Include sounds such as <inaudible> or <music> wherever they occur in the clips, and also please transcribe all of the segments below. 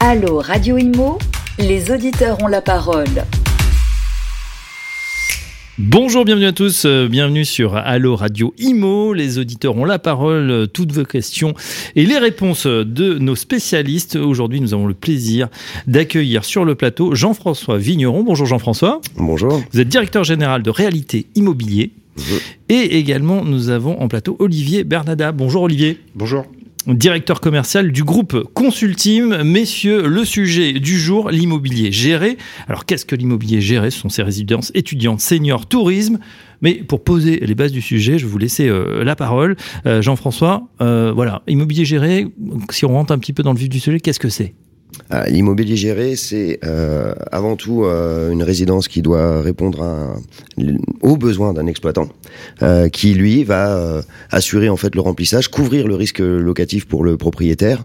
Allô Radio Imo, les auditeurs ont la parole. Bonjour, bienvenue à tous, euh, bienvenue sur Allo Radio Imo. Les auditeurs ont la parole, euh, toutes vos questions et les réponses de nos spécialistes. Aujourd'hui, nous avons le plaisir d'accueillir sur le plateau Jean-François Vigneron. Bonjour Jean-François. Bonjour. Vous êtes directeur général de Réalité Immobilier. Et également, nous avons en plateau Olivier Bernada. Bonjour Olivier. Bonjour directeur commercial du groupe Consultime. Messieurs, le sujet du jour, l'immobilier géré. Alors qu'est-ce que l'immobilier géré? Ce sont ces résidences étudiantes, seniors, tourisme. Mais pour poser les bases du sujet, je vais vous laisser euh, la parole. Euh, Jean-François, euh, voilà, immobilier géré, si on rentre un petit peu dans le vif du sujet, qu'est-ce que c'est? L'immobilier géré, c'est euh, avant tout euh, une résidence qui doit répondre à, aux besoins d'un exploitant, euh, qui lui va assurer en fait le remplissage, couvrir le risque locatif pour le propriétaire,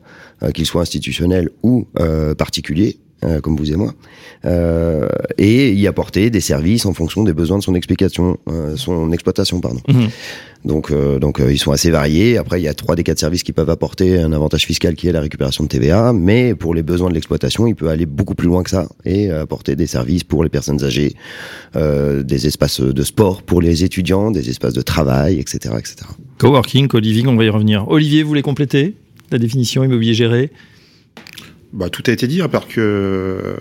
qu'il soit institutionnel ou particulier, comme vous et moi, euh, et y apporter des services en fonction des besoins de son explication, euh, son exploitation, pardon. Mhm. Donc, euh, donc ils sont assez variés. Après, il y a trois des quatre services qui peuvent apporter un avantage fiscal qui est la récupération de TVA, mais pour les besoins de l'exploitation, il peut aller beaucoup plus loin que ça et apporter des services pour les personnes âgées, des espaces de sport pour les étudiants, des espaces de travail, etc., etc. Coworking, co-living, on va y revenir. Olivier, vous voulez compléter la définition immobilier géré? Bah, tout a été dit, à part que,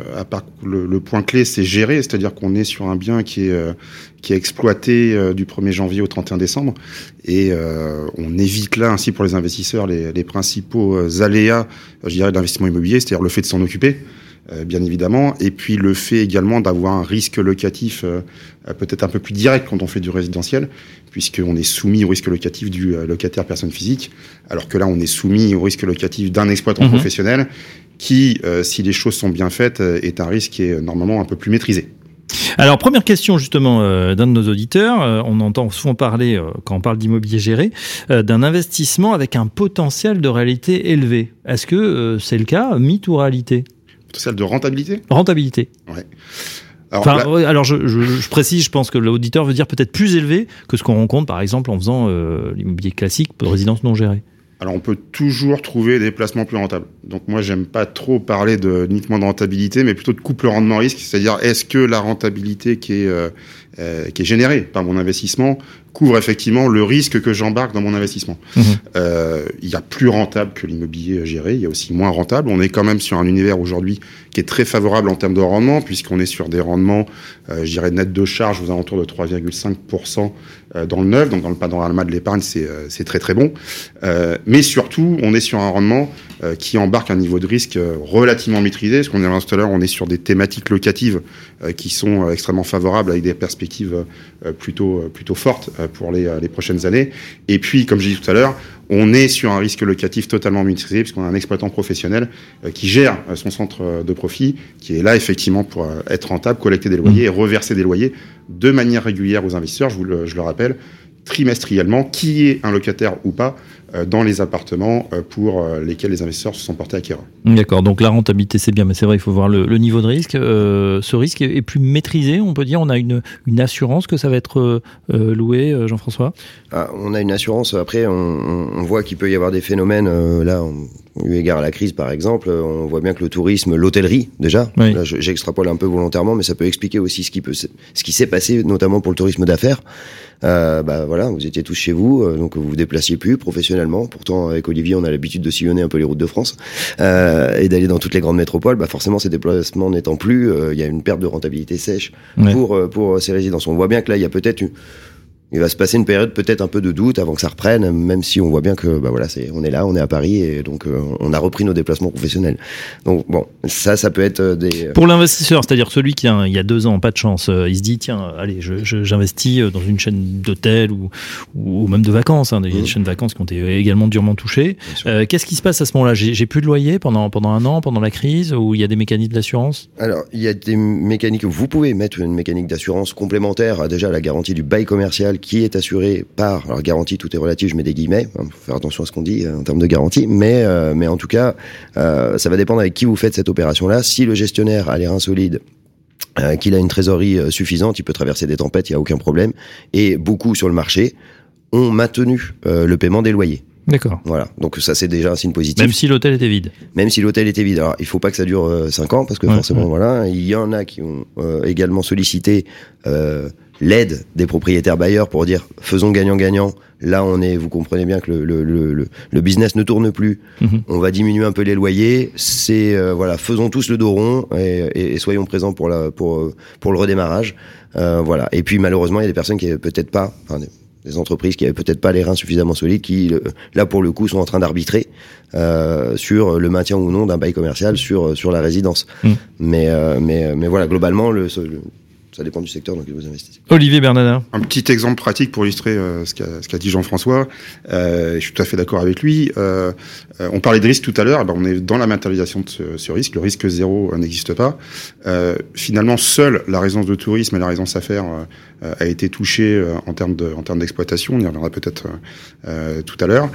le, point clé, c'est gérer, c'est-à-dire qu'on est sur un bien qui est euh, qui est exploité euh, du 1er janvier au 31 décembre, et euh, on évite là ainsi pour les investisseurs les, les principaux aléas, je dirais, d'investissement immobilier, c'est-à-dire le fait de s'en occuper. Bien évidemment, et puis le fait également d'avoir un risque locatif peut-être un peu plus direct quand on fait du résidentiel, puisqu'on est soumis au risque locatif du locataire personne physique, alors que là on est soumis au risque locatif d'un exploitant mmh professionnel qui, euh, si les choses sont bien faites, euh, est un risque qui est normalement un peu plus maîtrisé. Alors, première question justement euh, d'un de nos auditeurs. on entend souvent parler, quand on parle d'immobilier géré, d'un investissement avec un potentiel de réalité élevé. Est-ce que c'est le cas, mythe ou réalité? Potentiel de rentabilité? Rentabilité. Ouais. Alors, enfin, alors je, je, je, précise, je pense que l'auditeur veut dire peut-être plus élevé que ce qu'on rencontre par exemple en faisant l'immobilier classique pour résidence non gérée. Alors on peut toujours trouver des placements plus rentables. Donc moi j'aime pas trop parler de uniquement de rentabilité, mais plutôt de couple rendement-risque, c'est-à-dire est-ce que la rentabilité qui est euh, euh, qui est générée par mon investissement couvre effectivement le risque que j'embarque dans mon investissement. Mhm. Euh, il y a plus rentable que l'immobilier géré, il y a aussi moins rentable. On est quand même sur un univers aujourd'hui qui est très favorable en termes de rendement, puisqu'on est sur des rendements, euh, je dirais, net de charge aux alentours de 3,5% euh, dans le neuf, donc dans le panorama de l'épargne, c'est euh, c'est très très bon. Euh, mais surtout, on est sur un rendement qui embarque un niveau de risque relativement maîtrisé. Ce qu'on a tout à l'heure, on est sur des thématiques locatives qui sont extrêmement favorables avec des perspectives plutôt plutôt fortes pour les, les prochaines années. Et puis, comme j'ai dit tout à l'heure, on est sur un risque locatif totalement maîtrisé puisqu'on a un exploitant professionnel euh, qui gère euh, son centre euh, de profit, qui est là effectivement pour être rentable, collecter des loyers et reverser des loyers de manière régulière aux investisseurs. Je vous le, je le rappelle, trimestriellement, qui est un locataire ou pas dans les appartements euh, pour euh, lesquels les investisseurs se sont portés acquéreurs. D'accord, donc la rentabilité c'est bien, mais c'est vrai, il faut voir le, niveau de risque. ce risque est, plus maîtrisé, on peut dire, on a une, une assurance que ça va être loué, Jean-François? Ah, On a une assurance, après on, voit qu'il peut y avoir des phénomènes, là, on, eu égard à la crise par exemple, on voit bien que le tourisme, l'hôtellerie déjà, j'extrapole un peu volontairement, mais ça peut expliquer aussi ce qui, peut, ce qui s'est passé, notamment pour le tourisme d'affaires. Euh, bah voilà, vous étiez tous chez vous, donc vous vous déplaciez plus professionnellement Pourtant, avec Olivier, on a l'habitude de sillonner un peu les routes de France euh, et d'aller dans toutes les grandes métropoles. Bah forcément, ces déplacements n'étant plus, euh, il y a une perte de rentabilité sèche pour euh, pour ces résidences. On voit bien que là, il y a peut-être il va se passer une période peut-être un peu de doute avant que ça reprenne, même si on voit bien que bah voilà, c'est on est là, on est à Paris et donc euh, on a repris nos déplacements professionnels. Donc bon, ça, ça peut être euh, des pour l'investisseur, c'est-à-dire celui qui a il y a deux ans pas de chance, euh, il se dit tiens, allez, j'investis je, dans une chaîne d'hôtels ou, ou même de vacances, hein, des mmh. chaînes de vacances qui ont été également durement touchées. Qu'est-ce qui se passe à ce moment-là? J'ai plus de loyer pendant pendant un an, pendant la crise, ou il y a des mécaniques d'assurance? Alors il y a des mécaniques. Vous pouvez mettre une mécanique d'assurance complémentaire à déjà la garantie du bail commercial qui est assuré par, alors garantie, tout est relatif, je mets des guillemets, il hein, faut faire attention à ce qu'on dit euh, en termes de garantie, mais, euh, mais en tout cas, euh, ça va dépendre avec qui vous faites cette opération-là. Si le gestionnaire a les reins solides, qu'il a une trésorerie suffisante, il peut traverser des tempêtes, il n'y a aucun problème. Et beaucoup sur le marché ont maintenu le paiement des loyers. D'accord. Voilà. Donc ça c'est déjà un signe positif. Même si l'hôtel était vide. Même si l'hôtel était vide. Alors il faut pas que ça dure 5 ans parce que Ouais, forcément ouais. voilà, il y en a qui ont également sollicité l'aide des propriétaires bailleurs pour dire faisons gagnant-gagnant. Là on est, vous comprenez bien que le, le, le, le- business ne tourne plus. Mhm. On va diminuer un peu les loyers. C'est euh, voilà, faisons tous le dos rond et, et- et soyons présents pour la pour euh, pour le redémarrage. Euh, voilà. Et puis malheureusement il y a des personnes qui peut-être pas, enfin, des, des entreprises qui avaient peut-être pas les reins suffisamment solides, qui euh, là pour le coup sont en train d'arbitrer euh, sur le maintien ou non d'un bail commercial sur sur la résidence. Mm. Mais euh, mais mais voilà globalement le, le- ça dépend du secteur dans lequel vous investissez. Olivier Bernadin. Un petit exemple pratique pour illustrer euh, ce qu'a dit Jean-François. Euh, je suis tout à fait d'accord avec lui. Euh, on parlait de risque tout à l'heure. eh ben, on est dans la matérialisation de ce, ce risque. Le risque zéro euh, n'existe pas. Euh, finalement, seule la résidence de tourisme et la résidence affaires a été touchée euh, en termes de d'exploitation. On y reviendra peut-être tout à l'heure.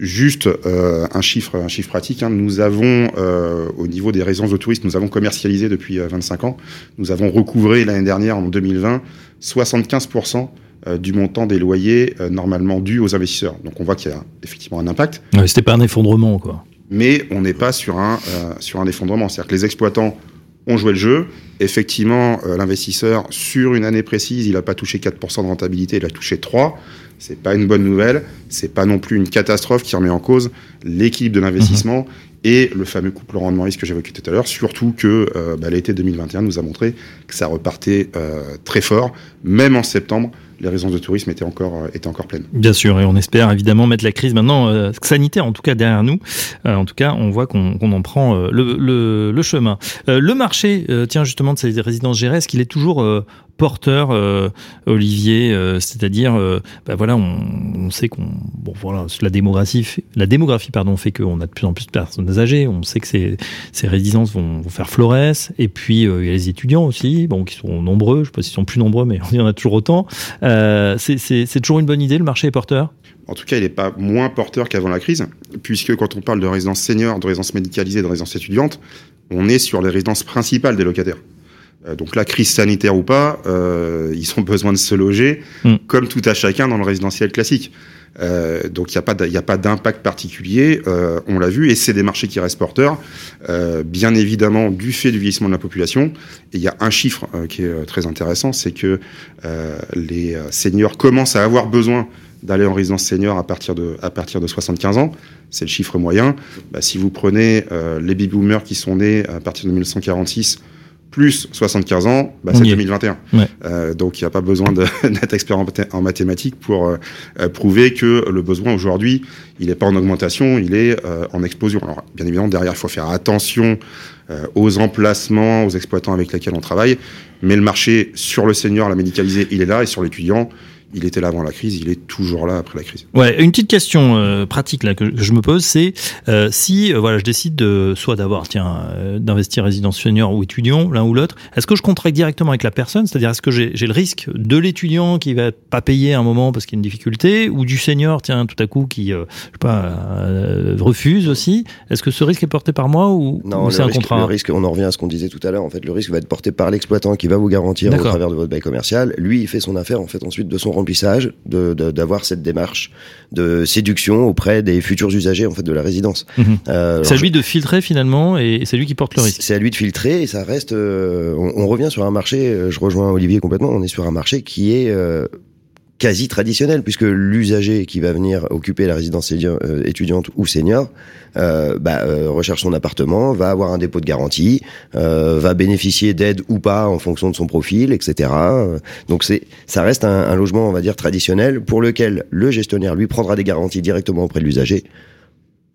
Euh, Juste euh, un chiffre, un chiffre pratique. hein. Nous avons, euh, au niveau des résidences de tourisme, nous avons commercialisé depuis euh, 25 ans. Nous avons recouvré l'année dernière, en 2020, 75% euh, du montant des loyers euh, normalement dus aux investisseurs. Donc on voit qu'il y a effectivement un impact, Ouais, C'était pas un effondrement, quoi. mais on n'est pas sur un, euh, sur un effondrement. C'est-à-dire que les exploitants ont joué le jeu. Effectivement, euh, l'investisseur, sur une année précise, il n'a pas touché 4% de rentabilité, il a touché 3. C'est pas une bonne nouvelle. C'est pas non plus une catastrophe qui remet en cause l'équilibre de l'investissement et le fameux couple rendement risque que j'évoquais tout à l'heure. Surtout que euh, bah, l'été 2021 nous a montré que ça repartait euh, très fort. Même en septembre, les résidences de tourisme étaient encore, euh, étaient encore pleines. Bien sûr, et on espère évidemment mettre la crise maintenant sanitaire, en tout cas derrière nous. En tout cas, on voit qu'on en prend le, le, le chemin. Le marché, tiens justement de ces résidences gérées, est-ce qu'il est toujours porteur, euh, Olivier euh, C'est-à-dire, euh, bah voilà, on, on sait qu'on, bon voilà, la démographie, fait- la démographie pardon, fait qu'on a de plus en plus de personnes âgées. On sait que ces, ces résidences vont, vont faire florès. Et puis euh, il y a les étudiants aussi, bon, qui sont nombreux. Je sais pas s'ils sont plus nombreux, mais <laughs> il y en a toujours autant. Euh, c'est- toujours une bonne idée. Le marché est porteur? En tout cas, il n'est pas moins porteur qu'avant la crise, puisque quand on parle de résidence senior, de résidence médicalisée, de résidence étudiante, on est sur les résidences principales des locataires. Euh, donc la crise sanitaire ou pas, euh, ils ont <laughs> besoin de se loger, Mm. comme tout à chacun dans le résidentiel classique. Euh, donc il n'y a pas d'impact particulier, euh, on l'a vu, et c'est des marchés qui restent porteurs, euh, bien évidemment du fait du vieillissement de la population. Et il y a un chiffre qui est très intéressant, c'est que les seniors commencent à avoir besoin d'aller en résidence senior à partir de, à partir de 75 ans. C'est le chiffre moyen. Bah, si vous prenez les baby boomers qui sont nés à partir de 1946 plus 75 ans, bah, c'est y est. 2021. Ouais. Euh, donc il n'y a pas besoin <laughs> d'être expert en mathématiques pour euh, euh, prouver que le besoin aujourd'hui, il n'est pas en augmentation, il est euh, en explosion. Alors bien évidemment, derrière, il faut faire attention euh, aux emplacements, aux exploitants avec lesquels on travaille. Mais le marché sur le senior, la médicalisée, il est là, et sur l'étudiant, il était là avant la crise, il est toujours là après la crise. Ouais, une petite question euh, pratique là que, que je me pose, c'est euh, si euh, voilà, je décide de soit d'avoir tiens euh, d'investir résidence senior ou étudiant, l'un ou l'autre, est-ce que je contracte directement avec la personne, c'est-à-dire est-ce que j'ai le risque de l'étudiant qui va pas payer à un moment parce qu'il y a une difficulté ou du senior tiens tout à coup qui euh, je sais pas euh, refuse aussi, est-ce que ce risque est porté par moi ou, Non, ou le c'est un risque, contrat? le risque, on en revient à ce qu'on disait tout à l'heure. En fait, le risque va être porté par l'exploitant qui va vous garantir au travers de votre bail commercial. Lui, il fait son affaire en fait ensuite de son remplissage, de de- d'avoir cette démarche de séduction auprès des futurs usagers en fait de la résidence. Mhm. Euh, C'est à lui de filtrer finalement et c'est lui qui porte le risque. C'est à lui de filtrer et ça reste. euh, on, on revient sur un marché. euh, Je rejoins Olivier complètement. On est sur un marché qui est quasi traditionnel puisque l'usager qui va venir occuper la résidence euh, étudiante ou senior euh, bah, euh, recherche son appartement, va avoir un dépôt de garantie, euh, va bénéficier d'aide ou pas en fonction de son profil, etc. Donc c'est ça reste un, un logement on va dire traditionnel pour lequel le gestionnaire lui prendra des garanties directement auprès de l'usager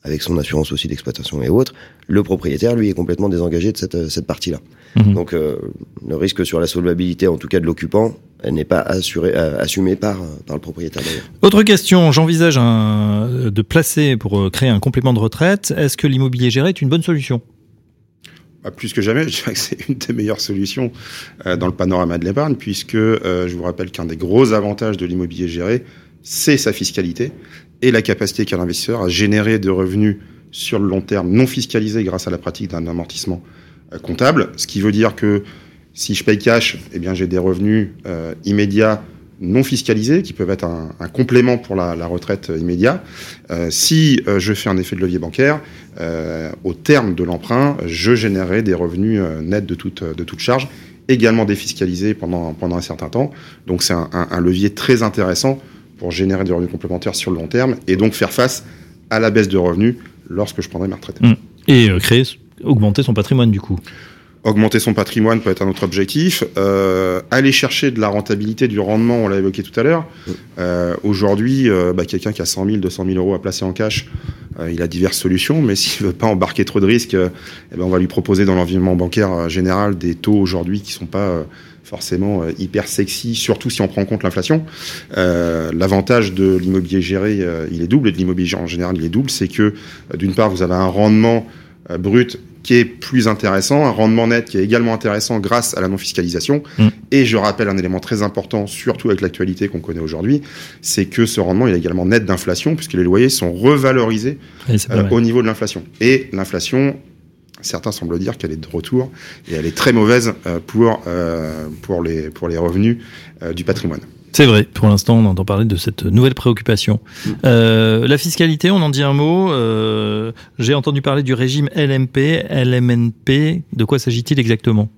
avec son assurance aussi d'exploitation et autres, le propriétaire, lui, est complètement désengagé de cette, euh, cette partie-là. Mhm. Donc, euh, le risque sur la solvabilité, en tout cas de l'occupant, elle n'est pas assuré, euh, assumé par, par le propriétaire d'ailleurs. Autre question, j'envisage un, de placer pour créer un complément de retraite. Est-ce que l'immobilier géré est une bonne solution? Bah, plus que jamais, <laughs> je dirais que c'est une des meilleures solutions euh, dans le panorama de l'épargne, puisque euh, je vous rappelle qu'un des gros avantages de l'immobilier géré, c'est sa fiscalité et la capacité qu'a l'investisseur à générer de revenus sur le long terme non fiscalisés grâce à la pratique d'un amortissement euh, comptable. Ce qui veut dire que si je paye cash, eh bien j'ai des revenus euh, immédiats non fiscalisés qui peuvent être un, complément pour la, retraite immédiate. Euh, si euh, je fais un effet de levier bancaire, au terme de l'emprunt, je générerai des revenus nets de toute, de toute charge, également défiscalisés pendant, pendant un certain temps. Donc c'est un levier très intéressant pour générer des revenus complémentaires sur le long terme et donc faire face à la baisse de revenus lorsque je prendrai ma retraite. Mmh. Et euh, créer, augmenter son patrimoine du coup. Augmenter son patrimoine peut être un autre objectif. Euh, aller chercher de la rentabilité, du rendement, on l'a évoqué tout à l'heure. Euh, Aujourd'hui, euh, bah, quelqu'un qui a 100 000, 200 000 euros à placer en cash, il a diverses solutions, mais <laughs> s'il veut pas embarquer trop de risques, eh ben, on va lui proposer dans l'environnement bancaire général des taux aujourd'hui qui sont pas forcément hyper sexy, surtout si on prend en compte l'inflation. L'avantage de l'immobilier géré, il est double, et de l'immobilier en général, il est double, c'est que d'une part, vous avez un rendement brut qui est plus intéressant, un rendement net qui est également intéressant grâce à la non-fiscalisation. Mm. Et je rappelle un élément très important, surtout avec l'actualité qu'on connaît aujourd'hui, c'est que ce rendement il est également net d'inflation, puisque les loyers sont revalorisés euh, au niveau de l'inflation. Et l'inflation, certains semblent dire qu'elle est de retour, et elle est très mauvaise euh, pour, euh, pour, les, pour les revenus du patrimoine. C'est vrai, pour l'instant on entend parler de cette nouvelle préoccupation. Euh, la fiscalité, on en dit un mot. Euh, J'ai entendu parler du régime LMP, LMNP. De quoi s'agit-il exactement?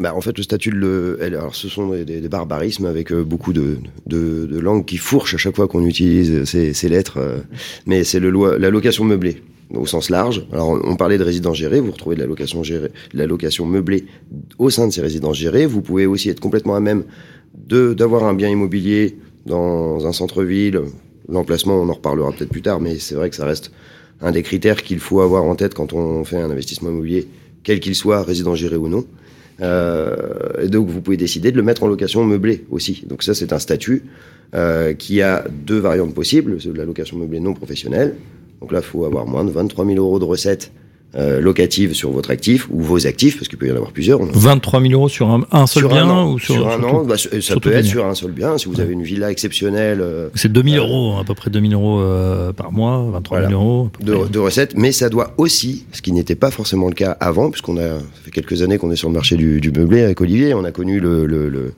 Bah, en fait, le statut de le, alors ce sont des, des- des barbarismes avec euh, beaucoup de, de, de langues qui fourchent à chaque fois qu'on utilise ces, ces lettres. euh, mais c'est le loi, la location meublée au sens large. Alors, on, parlait de résidence gérée, vous retrouvez de la location gérée, de la location meublée au sein de ces résidences gérées. Vous pouvez aussi être complètement à même de d'avoir un bien immobilier dans un centre-ville. L'emplacement, on en reparlera peut-être plus tard, mais c'est vrai que ça reste un des critères qu'il faut avoir en tête quand on fait un investissement immobilier, quel qu'il soit, résident géré ou non. Euh, et donc vous pouvez décider de le mettre en location meublée aussi. Donc ça c'est un statut euh, qui a deux variantes possibles, de la location meublée non professionnelle. Donc là il faut avoir moins de 23 000 euros de recettes euh, locatives sur votre actif ou vos actifs, parce qu'il peut y en avoir plusieurs. On en 23 000 euros sur un, un seul sur bien un an, ou sur, sur un sur an, bah, ça peut être bien. sur un seul bien. Si vous avez une villa exceptionnelle euh, C'est 2 000 Euh, euros, à peu près 2 000 euros par mois, 23 000 Voilà. euros. de, recettes, mais ça doit aussi, ce qui n'était pas forcément le cas avant, puisqu'on a ça fait quelques années qu'on est sur le marché du, du meublé avec Olivier, on a connu le le le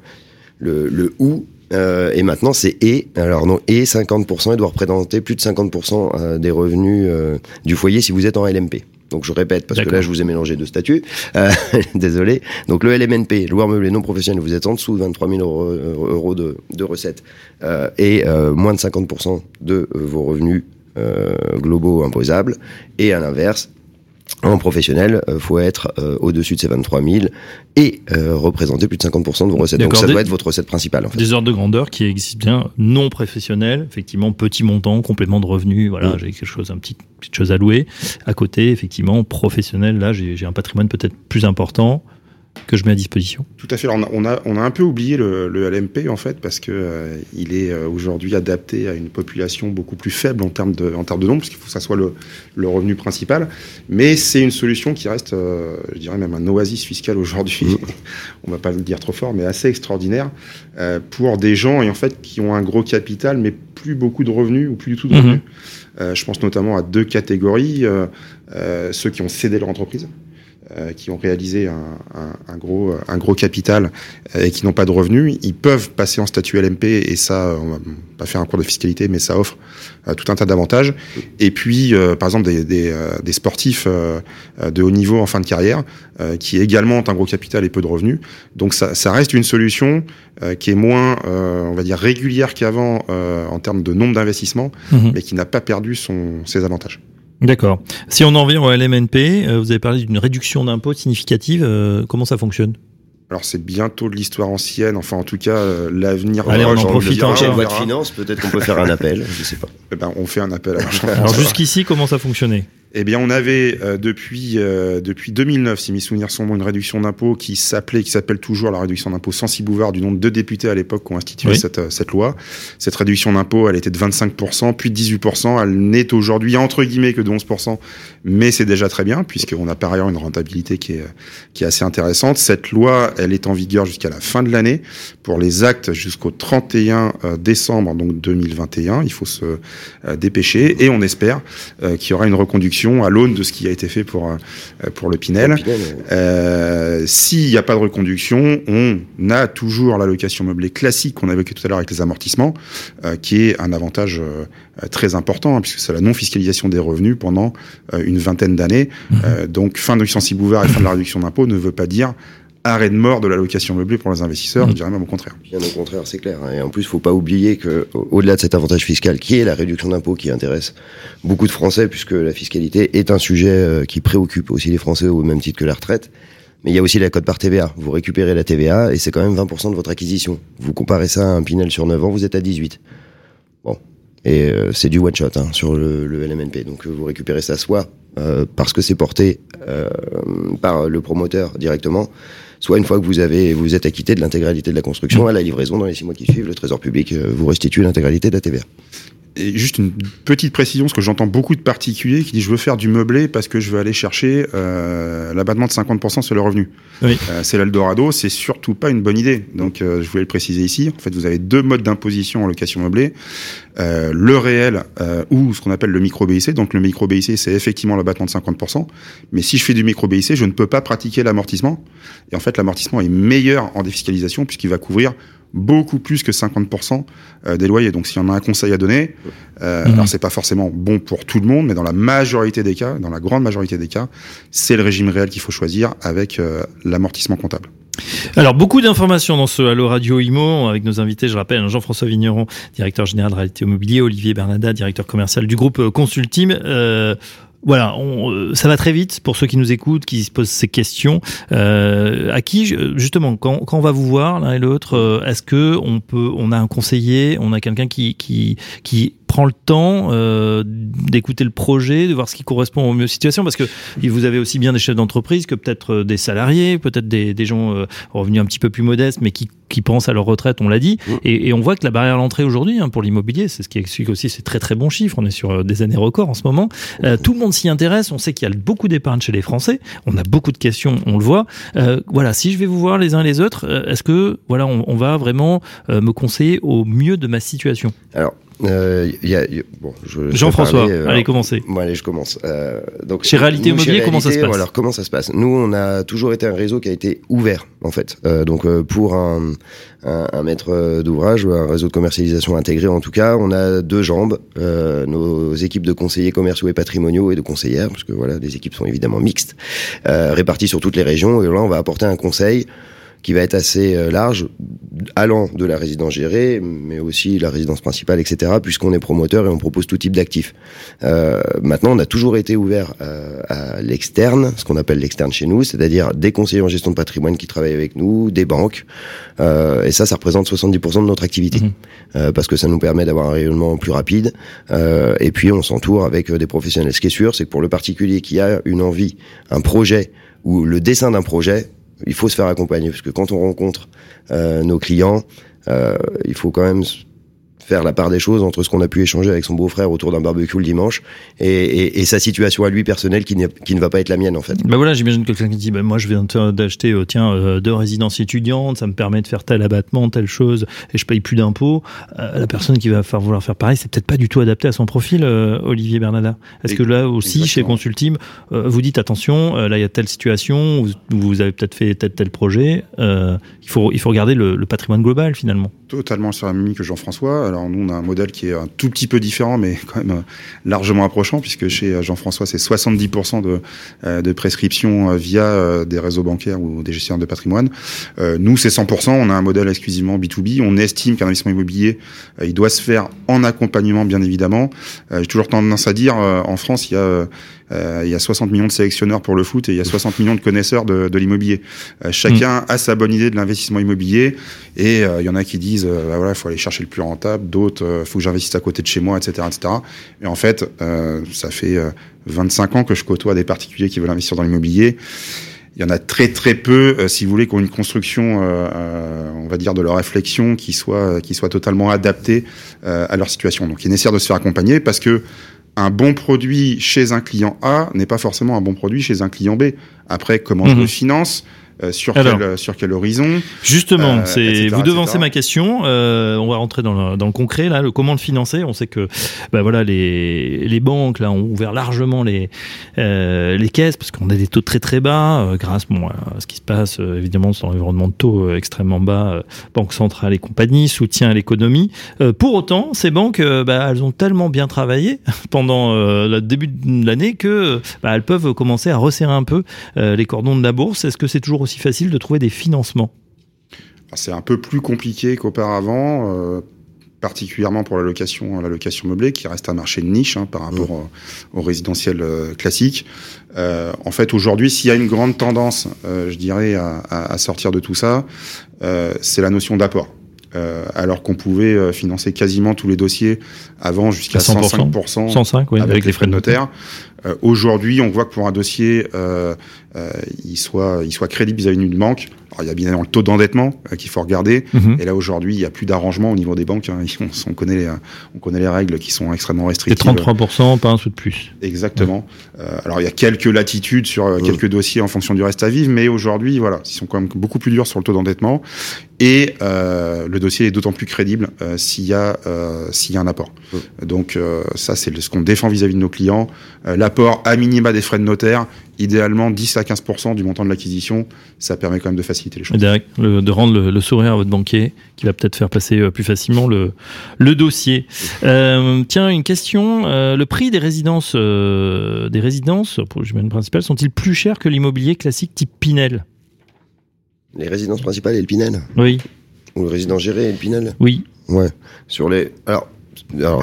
le, le ou. Euh, et maintenant c'est et alors non et 50% il doit représenter plus de 50% euh, des revenus euh, du foyer si vous êtes en LMP. Donc je répète parce que là je vous ai mélangé deux statuts. Euh, <laughs> désolé. Donc le LMNP, loueur meublé non professionnel, vous êtes en dessous de 23 000 euros, euros de, de recettes et moins de 50% de vos revenus globaux imposables. Et à l'inverse, en professionnel, euh, faut être euh, au-dessus de ces 23 000 et euh, représenter plus de 50% de vos recettes. Donc ça doit être votre recette principale. En fait. Des ordres de grandeur qui existent bien, non professionnels, effectivement, petit montant, complément de revenus, voilà, Mm. j'ai quelque chose, un petit, petite chose à louer. À côté, effectivement, professionnel, là, j'ai j'ai un patrimoine peut-être plus important que je mets à disposition. Tout à fait. Alors, on, a, on, a, on a un peu oublié le, le LMP en fait parce que euh, il est euh, aujourd'hui adapté à une population beaucoup plus faible en termes de, en termes de nombre, parce qu'il faut que ça soit le, le revenu principal. Mais c'est une solution qui reste, euh, je dirais même un oasis fiscal aujourd'hui. <laughs> on va pas le dire trop fort, mais assez extraordinaire euh, pour des gens et en fait qui ont un gros capital, mais plus beaucoup de revenus ou plus du tout de Mhm. revenus. Euh, je pense notamment à deux catégories euh, euh, ceux qui ont cédé leur entreprise qui ont réalisé un, un, un gros, un gros capital euh, et qui n'ont pas de revenus, ils peuvent passer en statut LMP et ça, on va pas faire un cours de fiscalité, mais ça offre euh, tout un tas d'avantages. Et puis, euh, par exemple, des, des, euh, des sportifs euh, euh, de haut niveau en fin de carrière euh, qui également ont un gros capital et peu de revenus. Donc, ça, ça reste une solution euh, qui est moins, euh, on va dire, régulière qu'avant euh, en termes de nombre d'investissements, Mhm. mais qui n'a pas perdu son, ses avantages. D'accord. Si on en revient au LMNP, euh, vous avez parlé d'une réduction d'impôt significative. euh, comment ça fonctionne? Alors c'est bientôt de l'histoire ancienne, enfin en tout cas euh, l'avenir. Allez, on en profite en loi de finances, peut-être qu'on peut faire un appel, je sais pas. <laughs> Eh ben, on fait un appel à <laughs> l'argent. Alors jusqu'ici, comment ça fonctionnait? Eh bien, on avait euh, depuis euh, depuis 2009, si mes souvenirs sont bons, une réduction d'impôt qui s'appelait, qui s'appelle toujours la réduction d'impôt sans Bouvard du nombre de députés à l'époque qui ont institué Oui. cette, euh, cette loi. Cette réduction d'impôt, elle était de 25%, puis de 18%. Elle n'est aujourd'hui entre guillemets que de 11%, mais c'est déjà très bien puisqu'on a par ailleurs une rentabilité qui est qui est assez intéressante. Cette loi, elle est en vigueur jusqu'à la fin de l'année pour les actes jusqu'au 31 euh, décembre donc 2021. Il faut se euh, dépêcher et on espère euh, qu'il y aura une reconduction reconduction à l'aune de ce qui a été fait pour, euh, pour le Pinel. Euh, S'il n'y a pas de reconduction, on a toujours l'allocation meublée classique qu'on a tout à l'heure avec les amortissements, euh, qui est un avantage euh, très important, hein, puisque c'est la non-fiscalisation des revenus pendant euh, une vingtaine d'années. Euh, donc fin de licence Bouvard et fin de la réduction d'impôt ne veut pas dire arrêt de mort de l'allocation meublée pour les investisseurs, Mhm. je dirais même au contraire. Bien au contraire, c'est clair. Et en plus, il faut pas oublier que, au- au-delà de cet avantage fiscal, qui est la réduction d'impôts, qui intéresse beaucoup de Français, puisque la fiscalité est un sujet euh, qui préoccupe aussi les Français au même titre que la retraite. Mais il y a aussi la cote par TVA. Vous récupérez la TVA et c'est quand même 20% de votre acquisition. Vous comparez ça à un Pinel sur 9 ans, vous êtes à 18. Bon. Et euh, c'est du one shot hein, sur le, le LMNP. Donc euh, vous récupérez ça soit euh, parce que c'est porté euh, par le promoteur directement, soit une fois que vous avez vous êtes acquitté de l'intégralité de la construction à la livraison dans les six mois qui suivent, le Trésor public euh, vous restitue l'intégralité de la TVA. Et juste une petite précision, parce que j'entends beaucoup de particuliers qui disent je veux faire du meublé parce que je veux aller chercher euh, l'abattement de 50% sur le revenu. Oui. Euh, c'est l'Eldorado, c'est surtout pas une bonne idée. Donc euh, je voulais le préciser ici. En fait, vous avez deux modes d'imposition en location meublée. Euh, le réel euh, ou ce qu'on appelle le micro BIC. Donc le micro BIC, c'est effectivement l'abattement de 50%. Mais si je fais du micro BIC, je ne peux pas pratiquer l'amortissement. Et en fait, l'amortissement est meilleur en défiscalisation puisqu'il va couvrir beaucoup plus que 50% euh, des loyers. Donc, s'il y en a un conseil à donner, euh, Mhm. alors c'est pas forcément bon pour tout le monde, mais dans la majorité des cas, dans la grande majorité des cas, c'est le régime réel qu'il faut choisir avec euh, l'amortissement comptable. Alors, beaucoup d'informations dans ce Allo Radio Imo avec nos invités, je rappelle, Jean-François Vigneron, directeur général de Réalité Immobilier, Olivier Bernada, directeur commercial du groupe euh, Consultim. Euh, voilà, on, euh, ça va très vite pour ceux qui nous écoutent, qui se posent ces questions. Euh, à qui, justement, quand, quand on va vous voir l'un et l'autre, euh, est-ce que on peut, on a un conseiller, on a quelqu'un qui, qui, qui prend le temps euh, d'écouter le projet, de voir ce qui correspond aux mieux situations, parce que vous avez aussi bien des chefs d'entreprise que peut-être euh, des salariés, peut-être des, des gens euh, revenus un petit peu plus modestes, mais qui, qui pensent à leur retraite, on l'a dit. Mm. Et, et on voit que la barrière à l'entrée aujourd'hui hein, pour l'immobilier, c'est ce qui explique aussi ces très très bons chiffres. On est sur euh, des années records en ce moment. Euh, tout le monde s'y intéresse. On sait qu'il y a beaucoup d'épargne chez les Français. On a beaucoup de questions, on le voit. Euh, voilà, si je vais vous voir les uns et les autres, euh, est-ce que voilà, on, on va vraiment euh, me conseiller au mieux de ma situation? Alors, euh, il y a, il y a- bon, je, je Jean-François, euh, allez commencer. Bon, allez, je commence. Euh, donc, Chez Réalité nous, Immobilier, comment ça se passe Alors, comment ça se passe Nous, on a toujours été un réseau qui a été ouvert, en fait. Donc, pour un, un, un maître d'ouvrage ou un réseau de commercialisation intégré, en tout cas, on a deux jambes. Nos équipes de conseillers commerciaux et patrimoniaux et de conseillères, parce que voilà, les équipes sont évidemment mixtes, réparties sur toutes les régions. Et là, on va apporter un conseil qui va être assez euh, large, allant de la résidence gérée, mais aussi la résidence principale, etc., puisqu'on est promoteur et on propose tout type d'actifs. Euh, maintenant, on a toujours été ouvert euh, à l'externe, ce qu'on appelle l'externe chez nous, c'est-à-dire des conseillers en gestion de patrimoine qui travaillent avec nous, des banques, euh, et ça, ça représente 70% de notre activité, Mhm. euh, parce que ça nous permet d'avoir un rayonnement plus rapide, euh, et puis on s'entoure avec des professionnels. Ce qui est sûr, c'est que pour le particulier qui a une envie, un projet, ou le dessin d'un projet, il faut se faire accompagner, parce que quand on rencontre euh, nos clients, euh, il faut quand même faire la part des choses entre ce qu'on a pu échanger avec son beau-frère autour d'un barbecue le dimanche et, et, et sa situation à lui personnelle qui, qui ne va pas être la mienne en fait. Ben voilà, j'imagine quelqu'un qui dit ben moi je viens d'acheter euh, tiens euh, deux résidences étudiantes, ça me permet de faire tel abattement, telle chose et je paye plus d'impôts. Euh, la personne qui va faire vouloir faire pareil, c'est peut-être pas du tout adapté à son profil euh, Olivier Bernada. Est-ce que là aussi chez Exactement. Consultim euh, vous dites attention, euh, là il y a telle situation, vous, vous avez peut-être fait tel tel projet, euh, il faut il faut regarder le, le patrimoine global finalement. Totalement sur la même ligne que Jean-François. Alors nous, on a un modèle qui est un tout petit peu différent, mais quand même euh, largement approchant, puisque chez euh, Jean-François, c'est 70% de, euh, de prescription euh, via des réseaux bancaires ou des gestionnaires de patrimoine. Nous, c'est 100%. On a un modèle exclusivement B2B. On estime qu'un investissement immobilier, il doit se faire en accompagnement, bien évidemment. J'ai toujours tendance à dire, en France, il y a il y a 60 millions de sélectionneurs pour le foot et il y a 60 millions de connaisseurs de, de l'immobilier. Euh, chacun a sa bonne idée de l'investissement immobilier et euh, il y en a qui disent euh, bah voilà, il faut aller chercher le plus rentable, d'autres euh, faut que j'investisse à côté de chez moi, etc., etc. Et en fait, euh, ça fait euh, 25 ans que je côtoie des particuliers qui veulent investir dans l'immobilier. Il y en a très très peu, euh, si vous voulez, qui ont une construction, euh, euh, on va dire, de leur réflexion qui soit qui soit totalement adaptée euh, à leur situation. Donc, il est nécessaire de se faire accompagner parce que un bon produit chez un client A n'est pas forcément un bon produit chez un client B. Après, comment je Mhm. le finance euh, sur, Alors. quel, sur quel horizon. Justement, Euh, c'est etc., vous devancez etc. ma question. Euh, on va rentrer dans le, dans le concret là, le comment le financer. On sait que bah voilà les les banques là ont ouvert largement les les caisses parce qu'on a des taux très très bas grâce bon, à ce qui se passe évidemment sur l'environnement de taux extrêmement bas, banque centrale et compagnie, soutien à l'économie. Pour autant, ces banques, bah, elles ont tellement bien travaillé <laughs> pendant le début de l'année que bah, elles peuvent commencer à resserrer un peu les cordons de la bourse. Est-ce que c'est toujours aussi facile de trouver des financements C'est un peu plus compliqué qu'auparavant, euh, particulièrement pour la location, la location meublée, qui reste un marché de niche hein, par rapport au, au résidentiel euh, classique. Euh, en fait, aujourd'hui, s'il y a une grande tendance, euh, je dirais, à, sortir de tout ça, c'est la notion d'apport. Euh, alors qu'on pouvait euh, financer quasiment tous les dossiers avant jusqu'à À 100%. 105%, 105, oui, avec, les frais de notaire. Euh, Aujourd'hui, on voit que pour un dossier, euh, euh, il soit, il soit crédible vis-à-vis d'une banque. Alors, il y a bien évidemment le taux d'endettement qu'il faut regarder. Mhm. Et là, aujourd'hui, il n'y a plus d'arrangement au niveau des banques. hein. <laughs> On, on connaît les, on connaît les règles qui sont extrêmement C'est restrictives. 33%, pas un sou de plus. Exactement. Alors, il y a quelques latitudes sur quelques dossiers en fonction du reste à vivre, mais aujourd'hui, voilà, ils sont quand même beaucoup plus durs sur le taux d'endettement. Et le dossier est d'autant plus crédible s'il y a s'il y a un apport. Donc ça, c'est ce qu'on défend vis-à-vis de nos clients. L'apport à minima des frais de notaire, idéalement 10 à 15 du montant de l'acquisition, ça permet quand même de faciliter les choses. Derek, le- de rendre le, le sourire à votre banquier, qui va peut-être faire passer euh, plus facilement le, le dossier. Euh, tiens, une question. euh, le prix des résidences, euh, des résidences pour le domaine principal, sont-ils plus chers que l'immobilier classique type Pinel? Les résidences principales et le Pinel? Oui, Ou le résident géré et le Pinel? Oui. Ouais. Sur les. Alors. Alors,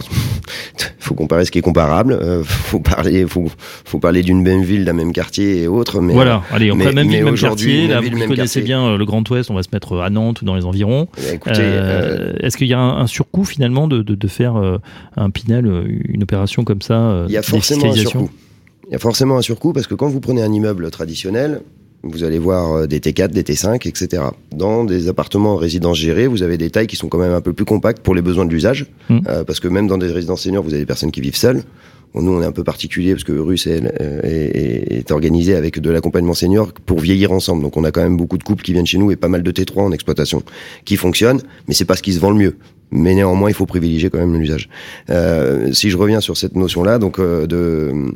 <laughs> faut comparer ce qui est comparable. Euh, faut parler, faut, faut parler d'une même ville, d'un même quartier et autres. Mais voilà, allez, on mais- prend même ville, même quartier. même Là, ville, vous même connaissez quartier. bien euh, le Grand Ouest, on va se mettre à Nantes ou dans les environs. eh, écoutez, euh, Euh, Est-ce qu'il y a un, un surcoût finalement de, de, de faire euh, un Pinel, euh, une opération comme ça euh, il y a forcément un surcoût. Il y a forcément un surcoût parce que quand vous prenez un immeuble traditionnel, vous allez voir euh, des T4, des T5, etc. Dans des appartements en résidence gérée, vous avez des tailles qui sont quand même un peu plus compactes pour les besoins de l'usage. Mm. Euh, parce que même dans des résidences seniors, vous avez des personnes qui vivent seules. Bon, nous, on est un peu particulier parce que Russe est, euh, est, est organisé avec de l'accompagnement senior pour vieillir ensemble. Donc, on a quand même beaucoup de couples qui viennent chez nous et pas mal de T3 en exploitation qui fonctionnent, mais c'est pas ce qui se vend le mieux. Mais néanmoins, il faut privilégier quand même l'usage. Euh, si je reviens sur cette notion-là, donc euh, de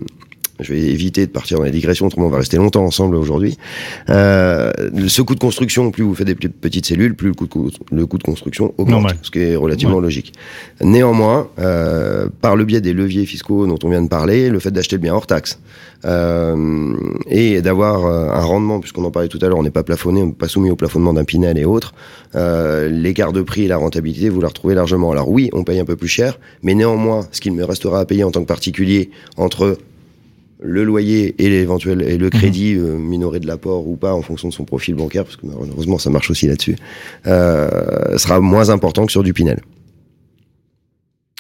je vais éviter de partir dans les digressions, autrement on va rester longtemps ensemble aujourd'hui. Euh, ce coût de construction, plus vous faites des petites cellules, plus le coût de, co- le coût de construction augmente, Normal. ce qui est relativement logique. Néanmoins, euh, par le biais des leviers fiscaux dont on vient de parler, le fait d'acheter le bien hors taxe euh, et d'avoir euh, un rendement, puisqu'on en parlait tout à l'heure, on n'est pas plafonné, on n'est pas soumis au plafonnement d'un Pinel et autres, euh, l'écart de prix et la rentabilité, vous la retrouvez largement. Alors oui, on paye un peu plus cher, mais néanmoins, ce qu'il me restera à payer en tant que particulier entre le loyer et l'éventuel et le crédit euh, minoré de l'apport ou pas en fonction de son profil bancaire, parce que malheureusement ça marche aussi là-dessus, euh, sera moins important que sur du Pinel.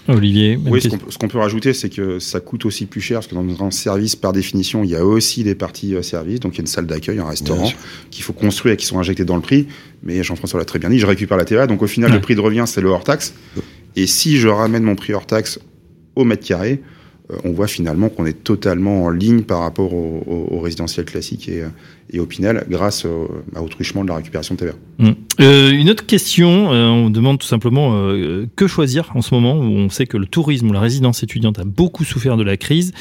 Olivier, Oui, ce qu'on ce qu'on peut rajouter, c'est que ça coûte aussi plus cher, parce que dans un service, par définition, il y a aussi des parties euh, services, donc il y a une salle d'accueil, un restaurant, qu'il faut construire et qui sont injectés dans le prix. Mais Jean-François l'a très bien dit, je récupère la TVA, donc au final, Ouais. le prix de revient, c'est le hors-taxe. Et si je ramène mon prix hors-taxe au mètre carré, euh, on voit finalement qu'on est totalement en ligne par rapport au, au- au résidentiel classique et, euh, et au Pinel, grâce au, au truchement de la récupération de TVA. Mm. Euh, une autre question, euh, on demande tout simplement euh, que choisir en ce moment où on sait que le tourisme ou la résidence étudiante a beaucoup souffert de la crise.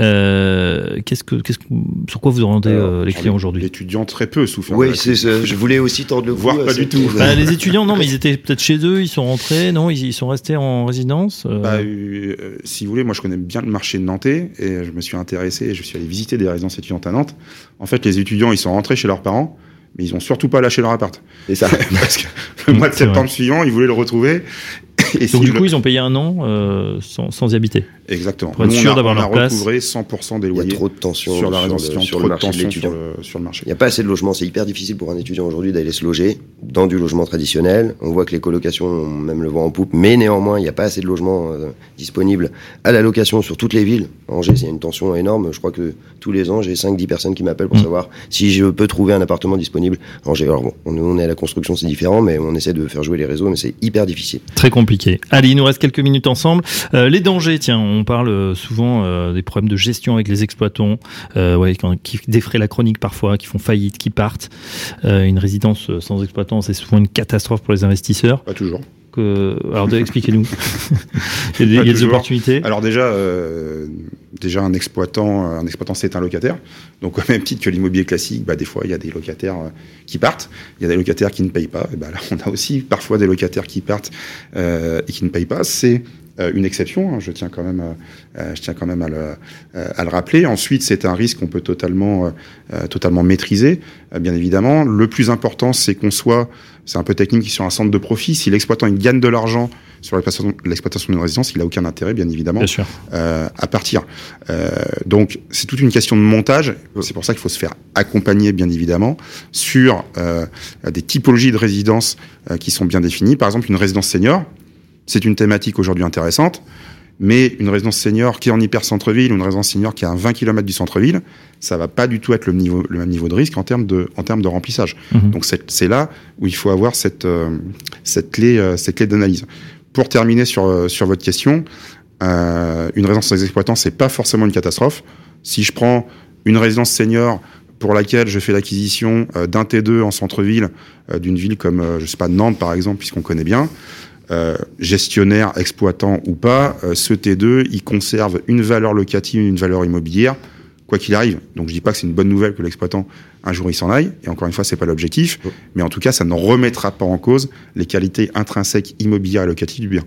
Euh, qu'est-ce que, qu'est-ce que- sur quoi vous orientez euh, les clients aujourd'hui? L'étudiant très peu souffert. de Oui, je voulais aussi tordre le cou. Voire à pas du tout. Bah, Les étudiants, non, mais ils étaient peut-être chez eux, ils sont rentrés, non, ils, ils sont restés en résidence. euh, Bah, euh, si vous voulez, moi je connais bien le marché de Nantais et je me suis intéressé et je suis allé visiter des résidences étudiantes à Nantes. En fait, les étudiants, ils sont rentrés chez leurs parents, mais ils ont surtout pas lâché leur appart. C'est ça. <laughs> Parce que le mois de septembre vrai. suivant, ils voulaient le retrouver. Et Donc s'ils du le- coup, ils ont payé un an euh, sans, sans y habiter. Exactement. pour être Nous, sûr d'avoir on a leur place. recouvré 100% des Il y a loyers trop de tension sur la résidence sur le marché de l'étudiant. sur le marché. Il n'y a pas assez de logements, c'est hyper difficile pour un étudiant aujourd'hui d'aller se loger dans du logement traditionnel. On voit que les colocations ont même le vent en poupe, mais néanmoins, il n'y a pas assez de logements euh, disponibles à la location sur toutes les villes. Angers, il y a une tension énorme. Je crois que tous les ans, j'ai 5-10 personnes qui m'appellent pour Mm. savoir si je peux trouver un appartement disponible à Angers. Alors bon, on, on est à la construction, c'est différent, mais on essaie de faire jouer les réseaux, mais c'est hyper difficile. Très compliqué. Allez, il nous reste quelques minutes ensemble. Euh, les dangers, tiens, on parle euh, souvent euh, des problèmes de gestion avec les exploitants, ouais, qui défraient la chronique parfois, qui font faillite, qui partent. Une résidence sans exploitant, c'est souvent une catastrophe pour les investisseurs. Pas toujours. Que... Alors, expliquez-nous. <laughs> il y a, des- il y a des toujours. opportunités. Alors déjà, euh, déjà un exploitant, un exploitant c'est un locataire. Donc au même titre que l'immobilier classique, bah, des fois il y a des locataires euh, qui partent, il y a des locataires qui ne payent pas. Et bah, là, on a aussi parfois des locataires qui partent euh, et qui ne payent pas. C'est euh, une exception. hein, je tiens quand même, euh, je tiens quand même à le, euh, à le rappeler. Ensuite, c'est un risque qu'on peut totalement, euh, euh, totalement maîtriser, euh, bien évidemment. Le plus important, c'est qu'on soit, c'est un peu technique, sur un centre de profit. Si l'exploitant il gagne de l'argent sur l'exploitation d'une résidence, il a aucun intérêt, bien évidemment, Bien sûr. euh, à partir. Euh, donc c'est toute une question de montage. C'est pour ça qu'il faut se faire accompagner, bien évidemment, sur euh, des typologies de résidences euh, qui sont bien définies. Par exemple, une résidence senior, c'est une thématique aujourd'hui intéressante. Mais une résidence senior qui est en hyper centre-ville ou une résidence senior qui est à 20 km du centre-ville, ça va pas du tout être le, niveau, le même niveau de risque en termes de, en termes de remplissage. Mhm. Donc c'est là où il faut avoir cette, euh, cette clé, euh, cette clé d'analyse. Pour terminer sur, euh, sur votre question, euh, une résidence sans exploitant, c'est pas forcément une catastrophe. Si je prends une résidence senior pour laquelle je fais l'acquisition d'un T2 en centre-ville, d'une ville comme, je sais pas, Nantes par exemple, puisqu'on connaît bien, euh, gestionnaire, exploitant ou pas, euh, ce T2, il conserve une valeur locative, une valeur immobilière, quoi qu'il arrive. Donc je dis pas que c'est une bonne nouvelle que l'exploitant un jour il s'en aille. Et encore une fois, c'est pas l'objectif, mais en tout cas, ça ne remettra pas en cause les qualités intrinsèques immobilières et locatives du bien.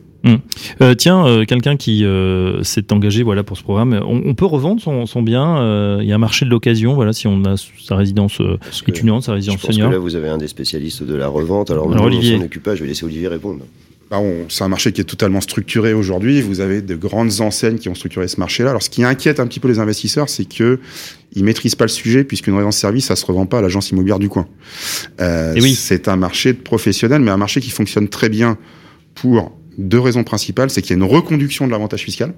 Euh, tiens, euh, quelqu'un qui euh, s'est engagé voilà pour ce programme, on, on peut revendre son, son bien. euh, Il y a un marché de l'occasion. Voilà, si on a sa résidence étudiante, sa je résidence que senior. là, vous avez un des spécialistes de la revente. Alors, Alors, nous, Olivier. on s'en occupe pas. Je vais laisser Olivier répondre. Bah, on- c'est un marché qui est totalement structuré aujourd'hui. Vous avez de grandes enseignes qui ont structuré ce marché-là. Alors, ce qui inquiète un petit peu les investisseurs, c'est que ils maîtrisent pas le sujet, puisqu'une résidence service, ça se revend pas à l'agence immobilière du coin. Euh, oui. C'est un marché de professionnels, mais un marché qui fonctionne très bien pour deux raisons principales. C'est qu'il y a une reconduction de l'avantage fiscal.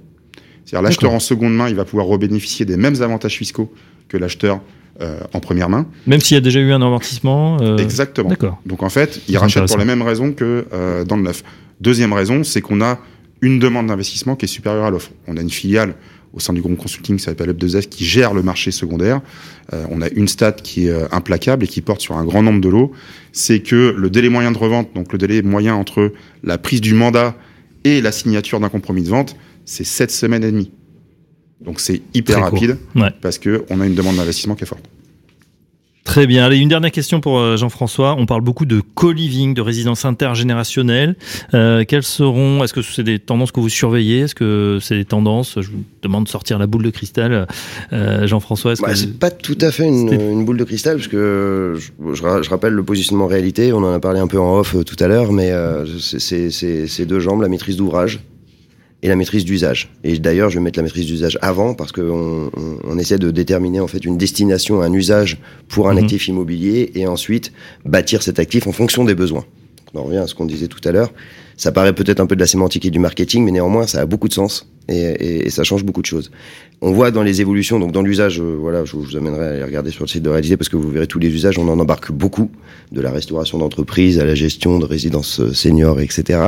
C'est-à-dire l'acheteur en seconde main, il va pouvoir rebénéficier des mêmes avantages fiscaux que l'acheteur euh, en première main. Même s'il y a déjà eu un amortissement. euh, Exactement. D'accord. Donc en fait, il rachète pour les mêmes raisons que euh, dans le neuf. Deuxième raison, c'est qu'on a une demande d'investissement qui est supérieure à l'offre. On a une filiale au sein du groupe consulting qui s'appelle Up2S qui gère le marché secondaire. Euh, on a une stat qui est euh, implacable et qui porte sur un grand nombre de lots. C'est que le délai moyen de revente, donc le délai moyen entre la prise du mandat et la signature d'un compromis de vente, c'est sept semaines et demie. Donc c'est hyper Très court. rapide Ouais. parce que on a une demande d'investissement qui est forte. Très bien. Allez, une dernière question pour euh, Jean-François. On parle beaucoup de co-living, de résidence intergénérationnelle. Euh, quelles seront Est-ce que c'est des tendances que vous surveillez? Est-ce que c'est des tendances? Je vous demande de sortir la boule de cristal. Euh, Jean-François, Bah, c'est pas tout à fait une, boule de cristal, parce que je, je ra- je rappelle le positionnement réalité, on en a parlé un peu en off euh, tout à l'heure, mais euh, c'est deux jambes, la maîtrise d'ouvrage et la maîtrise d'usage. Et d'ailleurs, je vais mettre la maîtrise d'usage avant, parce qu'on on, on essaie de déterminer en fait une destination, un usage pour un Mhm. actif immobilier, et ensuite bâtir cet actif en fonction des besoins. On en revient à ce qu'on disait tout à l'heure. Ça paraît peut-être un peu de la sémantique et du marketing, mais néanmoins, ça a beaucoup de sens et, et- et ça change beaucoup de choses. On voit dans les évolutions, donc dans l'usage, euh, voilà, je vous, amènerai à aller regarder sur le site de réalité parce que vous verrez tous les usages, on en embarque beaucoup, de la restauration d'entreprise à la gestion de résidences euh, seniors, etc.,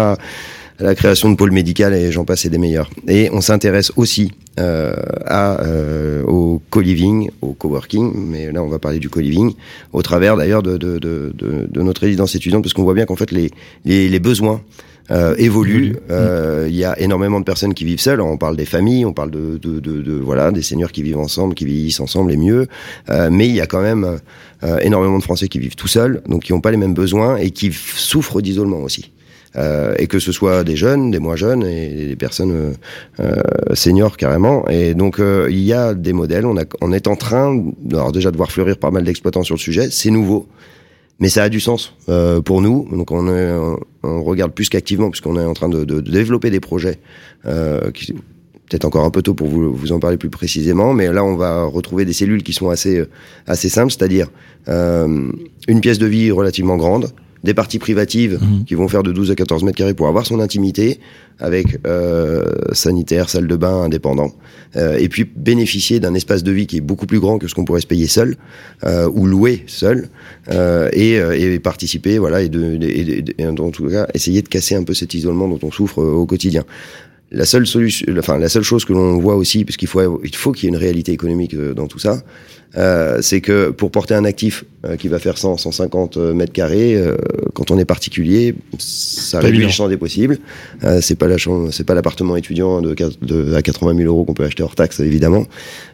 à la création de pôles médicales et j'en passe et des meilleurs. Et on s'intéresse aussi euh, à, euh, au co-living, au coworking, mais là on va parler du co-living, au travers d'ailleurs de, de, de, de, notre résidence étudiante, parce qu'on voit bien qu'en fait les, les, les besoins euh, évoluent. Euh, Il y a énormément de personnes qui vivent seules. On parle des familles, on parle de, de, de, de- voilà des seniors qui vivent ensemble, qui vieillissent ensemble et mieux. Euh, mais il y a quand même euh, énormément de Français qui vivent tout seuls, donc qui n'ont pas les mêmes besoins et qui souffrent d'isolement aussi. Euh, et que ce soit des jeunes, des moins jeunes et des personnes euh, euh, seniors carrément. Et donc euh, il y a des modèles. On, a, on est en train, alors déjà de voir fleurir pas mal d'exploitants sur le sujet. C'est nouveau. Mais ça a du sens euh, pour nous. Donc on, est, on regarde plus qu'activement puisqu'on est en train de, de, de développer des projets euh, qui peut-être encore un peu tôt pour vous, vous en parler plus précisément. Mais là on va retrouver des cellules qui sont assez assez simples, c'est-à-dire euh, une pièce de vie relativement grande, des parties privatives Mhm. qui vont faire de 12 à 14 mètres carrés pour avoir son intimité avec euh, sanitaire, salle de bain indépendant, euh, et puis bénéficier d'un espace de vie qui est beaucoup plus grand que ce qu'on pourrait se payer seul euh, ou louer seul, euh, et, euh, et participer, voilà, et, de, et, de- et en tout cas essayer de casser un peu cet isolement dont on souffre euh, au quotidien. La seule solution, enfin la seule chose que l'on voit aussi, parce qu'il faut il faut qu'il y ait une réalité économique dans tout ça, euh, c'est que pour porter un actif euh, qui va faire 100, 150 mètres carrés, euh, quand on est particulier, ça Pas réduit le champ des possibles. Euh, c'est pas la chambre- c'est pas l'appartement étudiant de, quat- de- à 80 000 euros qu'on peut acheter hors taxe évidemment,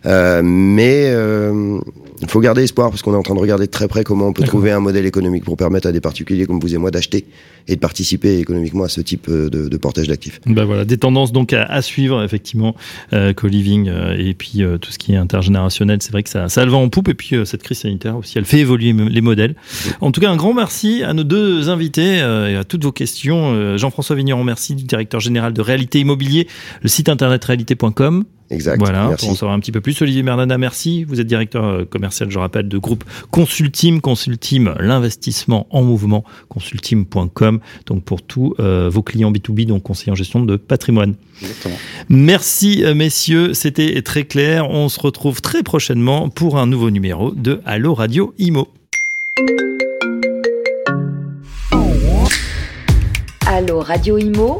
Euh, mais euh, il faut garder espoir parce qu'on est en train de regarder de très près comment on peut trouver un modèle économique pour permettre à des particuliers comme vous et moi d'acheter et de participer économiquement à ce type euh, de, de portage d'actifs. Ben voilà, des tendances donc à, à suivre effectivement, euh, co-living euh, et puis euh, tout ce qui est intergénérationnel, c'est vrai que ça, ça le vent en poupe et puis euh, cette crise sanitaire aussi, elle fait évoluer les modèles. En tout cas, un grand merci à nos deux invités euh, et à toutes vos questions. Euh, Jean-François Vigneron, merci du directeur général de Réalité Immobilier, le site internet réalité.com. Exact. Voilà, Merci. pour en savoir un petit peu plus. Olivier Merdana, merci. Vous êtes directeur euh, commercial, je rappelle, de groupe Consultim. Consultim, l'investissement en mouvement, consultim.com. Donc pour tous euh, vos clients B2B, donc conseillers en gestion de patrimoine. Exactement. Merci euh, messieurs, c'était très clair. On se retrouve très prochainement pour un nouveau numéro de Allo Radio Imo. Allô Radio Imo